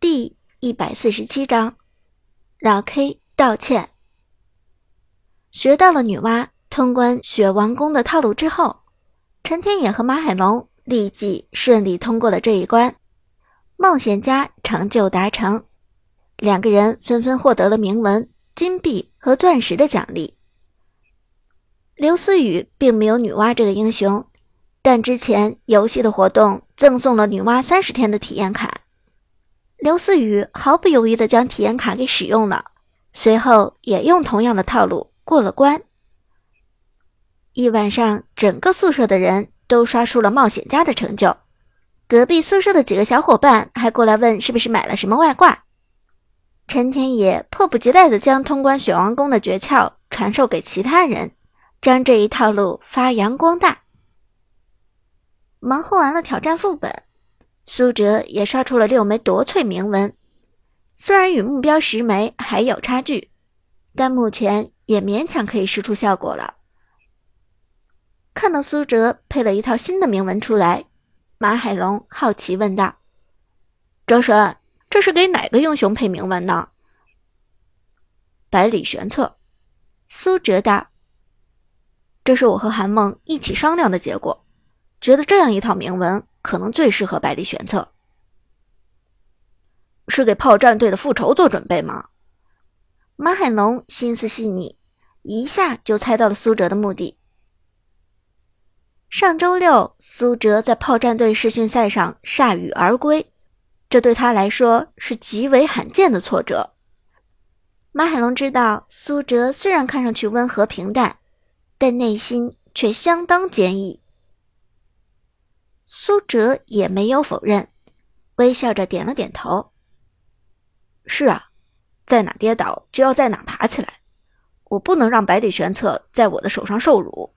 第一百四十七章，老 K 道歉。学到了女娲通关雪王宫的套路之后，陈天野和马海龙立即顺利通过了这一关，冒险家成就达成，两个人纷纷获得了铭文、金币和钻石的奖励。刘思雨并没有女娲这个英雄，但之前游戏的活动赠送了女娲三十天的体验卡。刘思雨毫不犹豫地将体验卡给使用了，随后也用同样的套路过了关。一晚上，整个宿舍的人都刷出了冒险家的成就。隔壁宿舍的几个小伙伴还过来问是不是买了什么外挂。陈天野迫不及待地将通关雪王宫的诀窍传授给其他人，将这一套路发扬光大。忙活完了挑战副本。苏哲也刷出了六枚夺萃铭文，虽然与目标十枚还有差距，但目前也勉强可以试出效果了。看到苏哲配了一套新的铭文出来，马海龙好奇问道：“哲神，这是给哪个英雄配铭文呢？”百里玄策，苏哲道：“这是我和韩梦一起商量的结果，觉得这样一套铭文。”可能最适合百里玄策，是给炮战队的复仇做准备吗？马海龙心思细腻，一下就猜到了苏哲的目的。上周六，苏哲在炮战队试训赛上铩羽而归，这对他来说是极为罕见的挫折。马海龙知道，苏哲虽然看上去温和平淡，但内心却相当坚毅。苏哲也没有否认，微笑着点了点头。是啊，在哪跌倒就要在哪爬起来。我不能让百里玄策在我的手上受辱。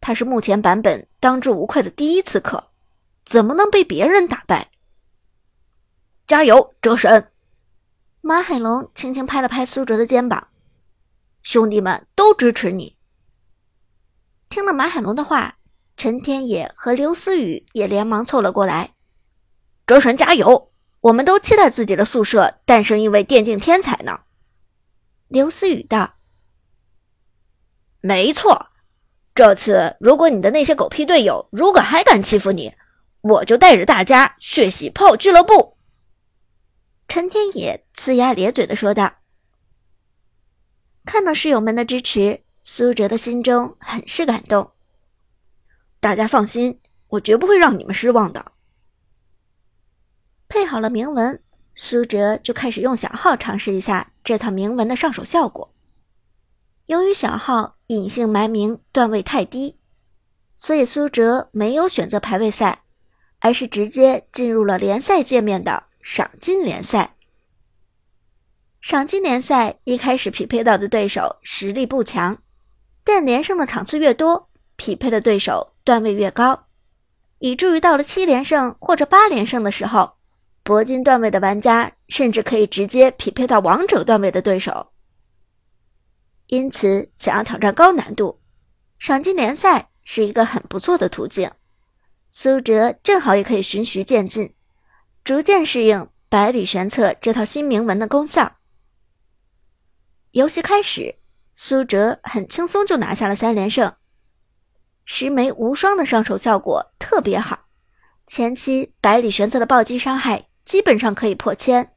他是目前版本当之无愧的第一刺客，怎么能被别人打败？加油，哲神！马海龙轻轻拍了拍苏哲的肩膀，兄弟们都支持你。听了马海龙的话。陈天野和刘思雨也连忙凑了过来，哲神加油！我们都期待自己的宿舍诞生一位电竞天才呢。刘思雨道：“没错，这次如果你的那些狗屁队友如果还敢欺负你，我就带着大家血洗炮俱乐部。”陈天野呲牙咧嘴的说道。看到室友们的支持，苏哲的心中很是感动。大家放心，我绝不会让你们失望的。配好了铭文，苏哲就开始用小号尝试一下这套铭文的上手效果。由于小号隐姓埋名段位太低，所以苏哲没有选择排位赛，而是直接进入了联赛界面的赏金联赛。赏金联赛一开始匹配到的对手实力不强，但连胜的场次越多，匹配的对手。段位越高，以至于到了七连胜或者八连胜的时候，铂金段位的玩家甚至可以直接匹配到王者段位的对手。因此，想要挑战高难度，赏金联赛是一个很不错的途径。苏哲正好也可以循序渐进，逐渐适应百里玄策这套新铭文的功效。游戏开始，苏哲很轻松就拿下了三连胜。十枚无双的上手效果特别好，前期百里玄策的暴击伤害基本上可以破千，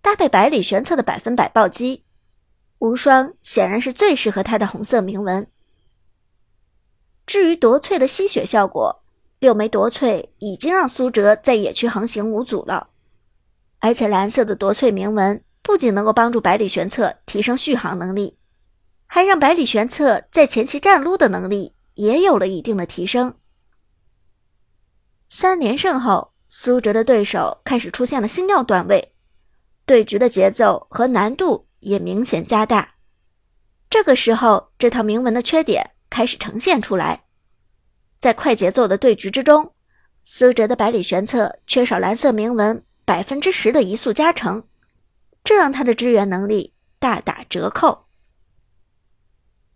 搭配百里玄策的百分百暴击，无双显然是最适合他的红色铭文。至于夺萃的吸血效果，六枚夺萃已经让苏哲在野区横行无阻了，而且蓝色的夺萃铭文不仅能够帮助百里玄策提升续航能力，还让百里玄策在前期站撸的能力。也有了一定的提升。三连胜后，苏哲的对手开始出现了星耀段位，对局的节奏和难度也明显加大。这个时候，这套铭文的缺点开始呈现出来。在快节奏的对局之中，苏哲的百里玄策缺少蓝色铭文百分之十的移速加成，这让他的支援能力大打折扣。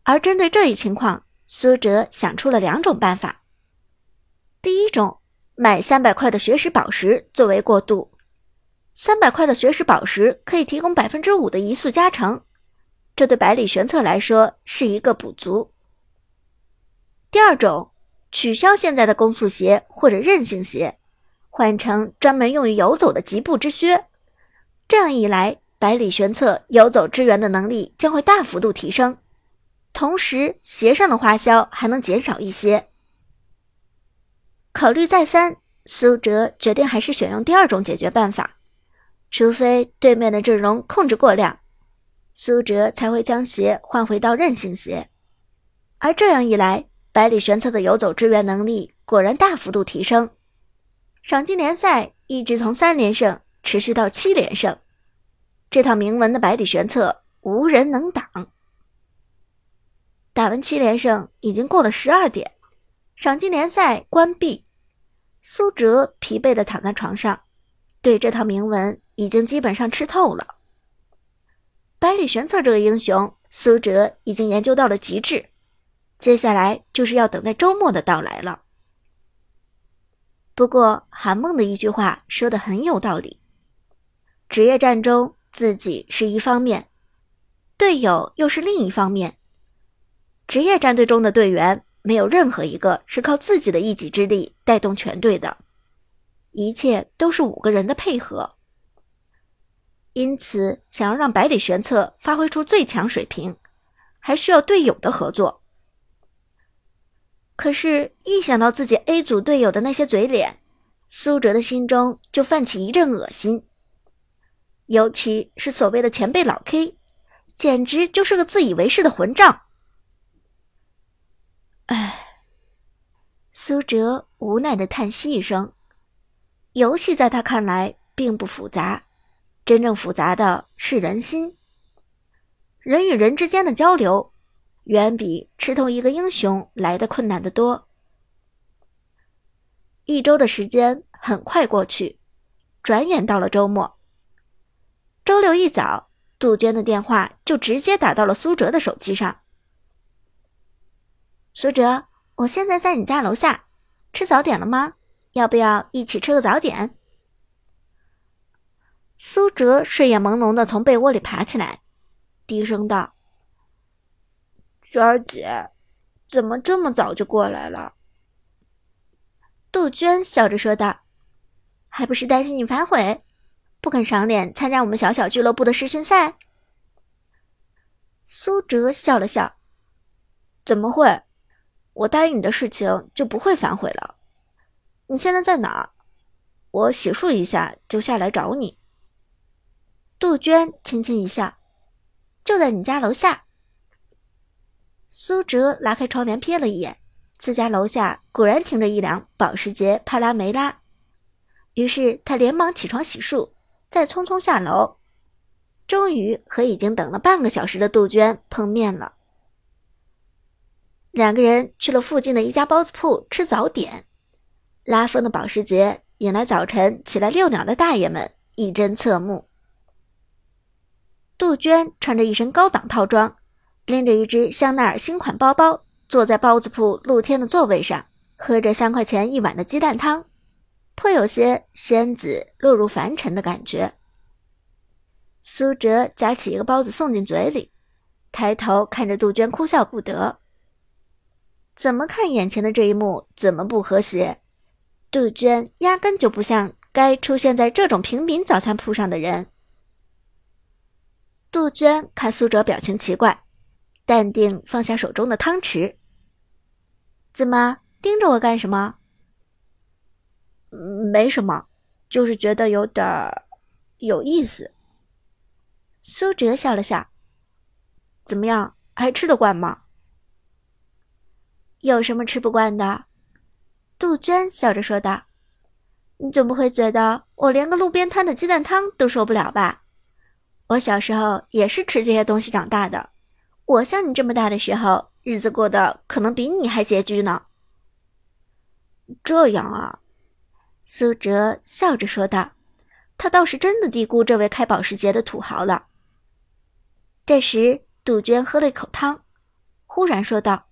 而针对这一情况，苏哲想出了两种办法。第一种，买三百块的学识宝石作为过渡，三百块的学识宝石可以提供百分之五的移速加成，这对百里玄策来说是一个补足。第二种，取消现在的攻速鞋或者韧性鞋，换成专门用于游走的疾步之靴。这样一来，百里玄策游走支援的能力将会大幅度提升，同时鞋上的花销还能减少一些。考虑再三，苏哲决定还是选用第二种解决办法。除非对面的阵容控制过量，苏哲才会将鞋换回到韧性鞋。而这样一来，百里玄策的游走支援能力果然大幅度提升。赏金联赛一直从三连胜持续到七连胜，这套铭文的百里玄策无人能挡。打完七连胜，已经过了十二点，赏金联赛关闭。苏哲疲惫的躺在床上，对这套铭文。已经基本上吃透了。百里玄策这个英雄，苏哲已经研究到了极致，接下来就是要等待周末的到来了。不过韩梦的一句话说的很有道理：职业战中自己是一方面，队友又是另一方面。职业战队中的队员没有任何一个是靠自己的一己之力带动全队的，一切都是五个人的配合。因此，想要让百里玄策发挥出最强水平，还需要队友的合作。可是，一想到自己 A 组队友的那些嘴脸，苏哲的心中就泛起一阵恶心。尤其是所谓的前辈老 K，简直就是个自以为是的混账。苏哲无奈的叹息一声。游戏在他看来并不复杂。真正复杂的是人心，人与人之间的交流，远比吃透一个英雄来的困难得多。一周的时间很快过去，转眼到了周末。周六一早，杜鹃的电话就直接打到了苏哲的手机上。苏哲，我现在在你家楼下，吃早点了吗？要不要一起吃个早点？苏哲睡眼朦胧的从被窝里爬起来，低声道：“娟儿姐，怎么这么早就过来了？”杜鹃笑着说道：“还不是担心你反悔，不肯赏脸参加我们小小俱乐部的试训赛。”苏哲笑了笑：“怎么会？我答应你的事情就不会反悔了。你现在在哪儿？我洗漱一下就下来找你。”杜鹃轻轻一笑，就在你家楼下。苏哲拉开窗帘瞥了一眼，自家楼下果然停着一辆保时捷帕拉梅拉。于是他连忙起床洗漱，再匆匆下楼，终于和已经等了半个小时的杜鹃碰面了。两个人去了附近的一家包子铺吃早点，拉风的保时捷引来早晨起来遛鸟的大爷们一阵侧目。杜鹃穿着一身高档套装，拎着一只香奈儿新款包包，坐在包子铺露天的座位上，喝着三块钱一碗的鸡蛋汤，颇有些仙子落入凡尘的感觉。苏哲夹起一个包子送进嘴里，抬头看着杜鹃，哭笑不得。怎么看眼前的这一幕，怎么不和谐？杜鹃压根就不像该出现在这种平民早餐铺上的人。杜鹃看苏哲表情奇怪，淡定放下手中的汤匙。怎么盯着我干什么？没什么，就是觉得有点儿有意思。苏哲笑了笑。怎么样，还吃得惯吗？有什么吃不惯的？杜鹃笑着说道：“你总不会觉得我连个路边摊的鸡蛋汤都受不了吧？”我小时候也是吃这些东西长大的，我像你这么大的时候，日子过得可能比你还拮据呢。这样啊，苏哲笑着说道，他倒是真的低估这位开保时捷的土豪了。这时，杜鹃喝了一口汤，忽然说道：“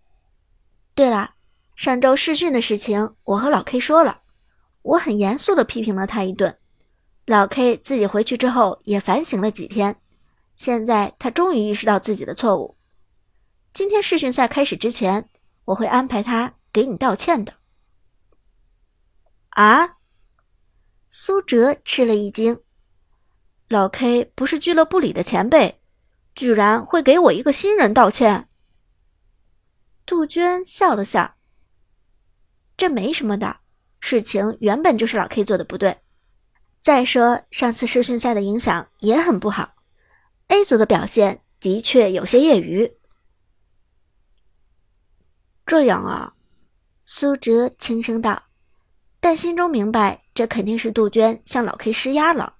对了，上周试训的事情，我和老 K 说了，我很严肃的批评了他一顿。”老 K 自己回去之后也反省了几天，现在他终于意识到自己的错误。今天试训赛开始之前，我会安排他给你道歉的。啊！苏哲吃了一惊，老 K 不是俱乐部里的前辈，居然会给我一个新人道歉？杜鹃笑了笑，这没什么的，事情原本就是老 K 做的不对。再说上次试训赛的影响也很不好，A 组的表现的确有些业余。这样啊，苏哲轻声道，但心中明白，这肯定是杜鹃向老 K 施压了。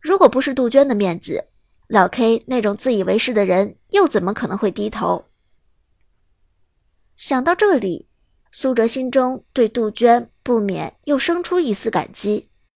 如果不是杜鹃的面子，老 K 那种自以为是的人又怎么可能会低头？想到这里，苏哲心中对杜鹃不免又生出一丝感激。